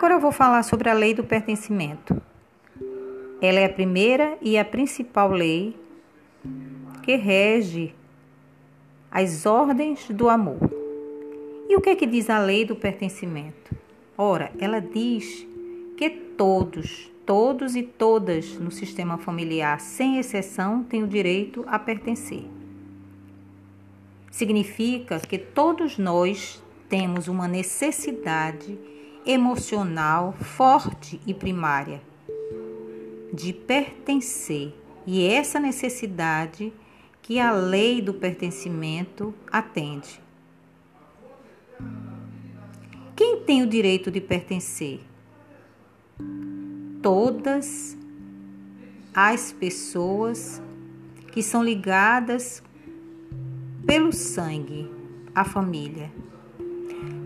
Agora eu vou falar sobre a lei do pertencimento. Ela é a primeira e a principal lei que rege as ordens do amor. E o que é que diz a lei do pertencimento? Ora, ela diz que todos, todos e todas no sistema familiar, sem exceção, têm o direito a pertencer. Significa que todos nós temos uma necessidade emocional forte e primária de pertencer, e essa necessidade que a lei do pertencimento atende. Quem tem o direito de pertencer? Todas as pessoas que são ligadas pelo sangue à família.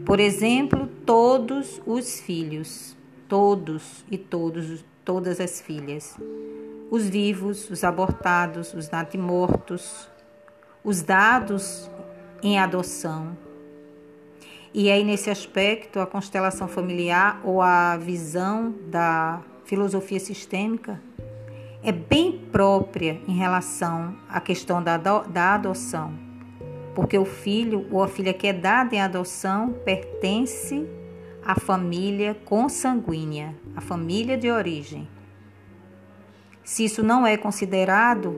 Por exemplo, todos os filhos, todos e todos, todas as filhas, os vivos, os abortados, os natimortos, os dados em adoção. E aí, nesse aspecto, a constelação familiar ou a visão da filosofia sistêmica é bem própria em relação à questão da, da adoção porque o filho ou a filha que é dada em adoção pertence à família consanguínea, à família de origem. Se isso não é considerado,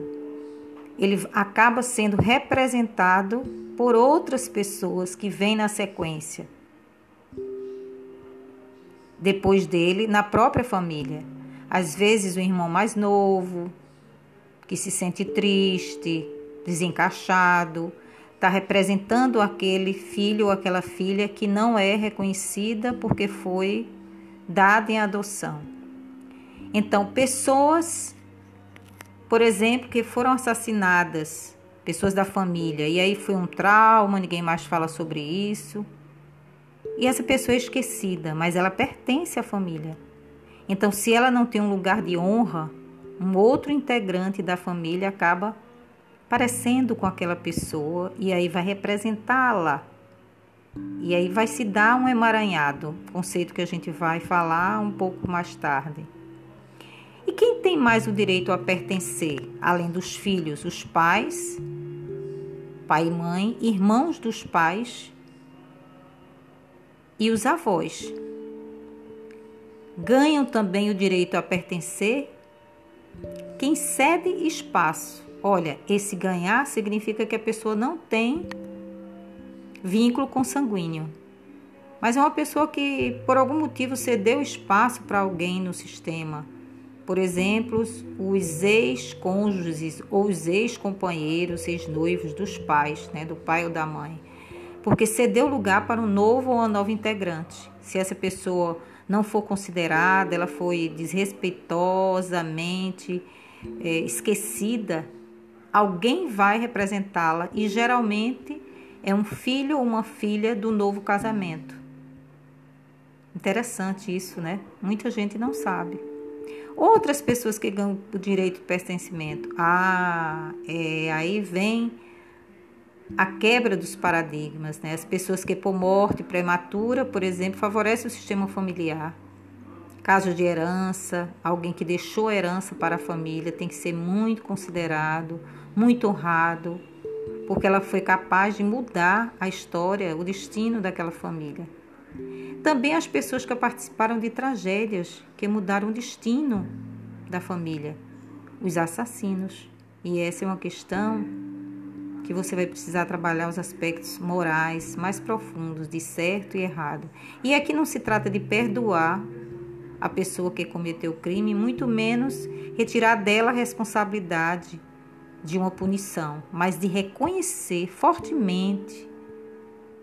ele acaba sendo representado por outras pessoas que vêm na sequência. Depois dele, na própria família. Às vezes, o irmão mais novo, que se sente triste, desencaixado, está representando aquele filho ou aquela filha que não é reconhecida porque foi dada em adoção. Então, pessoas, por exemplo, que foram assassinadas, pessoas da família, e aí foi um trauma, ninguém mais fala sobre isso. E essa pessoa é esquecida, mas ela pertence à família. Então, se ela não tem um lugar de honra, um outro integrante da família acaba parecendo com aquela pessoa e aí vai representá-la. E aí vai se dar um emaranhado, conceito que a gente vai falar um pouco mais tarde. E quem tem mais o direito a pertencer, além dos filhos, os pais, pai e mãe, irmãos dos pais e os avós. Ganham também o direito a pertencer quem cede espaço Olha, esse ganhar significa que a pessoa não tem vínculo consanguíneo. Mas é uma pessoa que, por algum motivo, cedeu espaço para alguém no sistema. Por exemplo, os ex-cônjuges ou os ex-companheiros, ex-noivos dos pais, né, do pai ou da mãe. Porque cedeu lugar para um novo ou uma nova integrante. Se essa pessoa não for considerada, ela foi desrespeitosamente é, esquecida alguém vai representá-la e geralmente é um filho ou uma filha do novo casamento. Interessante isso, né? Muita gente não sabe. Outras pessoas que ganham o direito de pertencimento. Ah, é, aí vem a quebra dos paradigmas, né? As pessoas que por morte prematura, por exemplo, favorecem o sistema familiar. Casos de herança, alguém que deixou herança para a família tem que ser muito considerado muito honrado, porque ela foi capaz de mudar a história, o destino daquela família. Também as pessoas que participaram de tragédias que mudaram o destino da família, os assassinos. E essa é uma questão que você vai precisar trabalhar os aspectos morais mais profundos de certo e errado. E aqui não se trata de perdoar a pessoa que cometeu o crime, muito menos retirar dela a responsabilidade de uma punição, mas de reconhecer fortemente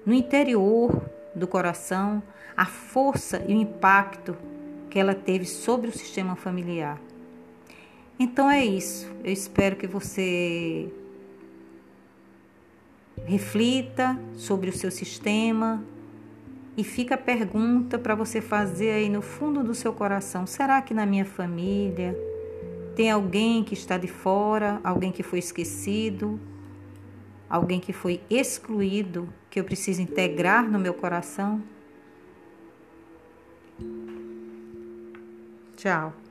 no interior do coração a força e o impacto que ela teve sobre o sistema familiar. Então é isso. Eu espero que você reflita sobre o seu sistema e fica a pergunta para você fazer aí no fundo do seu coração: será que na minha família tem alguém que está de fora, alguém que foi esquecido, alguém que foi excluído, que eu preciso integrar no meu coração? Tchau.